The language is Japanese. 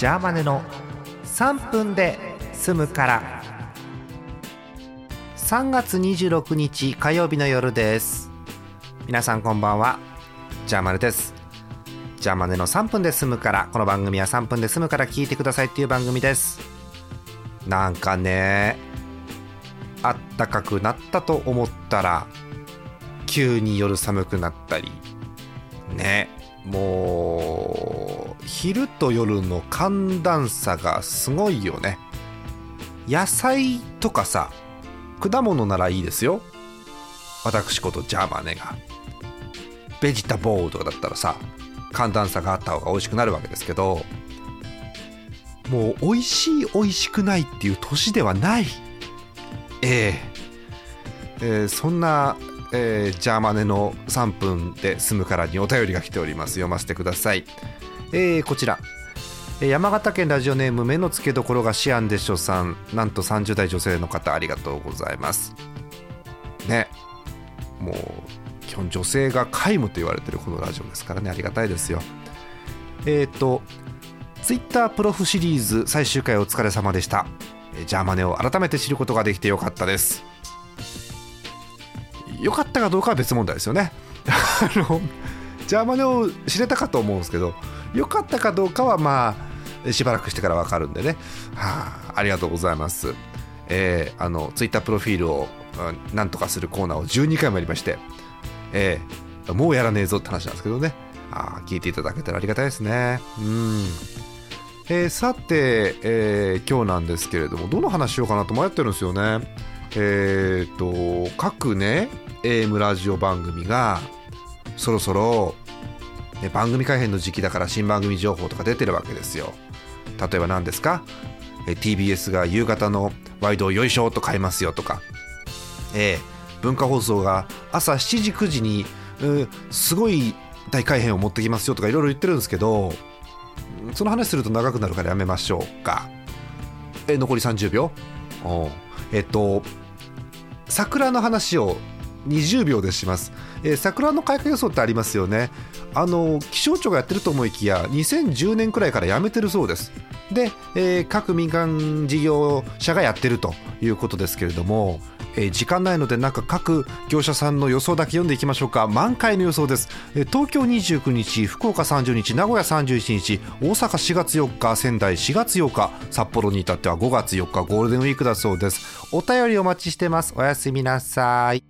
ジャーマネの3分で済むから。3月26日火曜日の夜です。皆さんこんばんは。ジャーマネです。ジャーマネの3分で済むから。この番組は3分で済むから聞いてくださいっていう番組です。なんかねあったかくなったと思ったら急に夜寒くなったり。ねもう昼と夜の寒暖差がすごいよね。野菜とかさ果物ならいいですよ。私ことジャーマネが。ベジタボーとかだったらさ寒暖差があった方が美味しくなるわけですけどもう美味しい美味しくないっていう年ではない。ええ。えーそんな、えージャーマネの3分で済むからにお便りが来ております。読ませてください、えーこちら。山形県ラジオネーム目の付けどころがシアンでしょさん。なんと30代女性の方ありがとうございます。ね。もう基本女性が皆無と言われてるこのラジオですからね。ありがたいですよ。えっ、とツイッタープロフシリーズ最終回お疲れ様でした。ジャーマネを改めて知ることができてよかったです。よかったかどうかは別問題ですよね。あのジャーマネを知れたかと思うんですけどよかったかどうかはまあしばらくしてから分かるんでね。はあありがとうございます。えーあのツイッタープロフィールをうんなんとかするコーナーを12回もやりまして。えーもうやらねえぞって話なんですけどね。あ聞いていただけたらありがたいですね。うん。えーさて、えー今日なんですけれどもどの話しようかなと迷ってるんですよね。えっ、と各ね AM ラジオ番組がそろそろ、ね、番組改編の時期だから新番組情報とか出てるわけですよ。例えば何ですか？TBS が夕方のワイドをよいしょと変えますよとか、えー文化放送が朝7時9時にすごい大改編を持ってきますよとかいろいろ言ってるんですけどその話すると長くなるからやめましょうか。え残り30秒。おえっと桜の話を20秒でします、えー桜の開花予想ってありますよね。あの気象庁がやってると思いきや2010年くらいからやめてるそうです。で、えー各民間事業者がやってるということですけれども、えー時間ないのでなんか各業者さんの予想だけ読んでいきましょうか。満開の予想です、えー東京29日福岡30日名古屋31日大阪4月4日仙台4月8日札幌に至っては5月4日ゴールデンウィークだそうです。お便りお待ちしてます。おやすみなさい。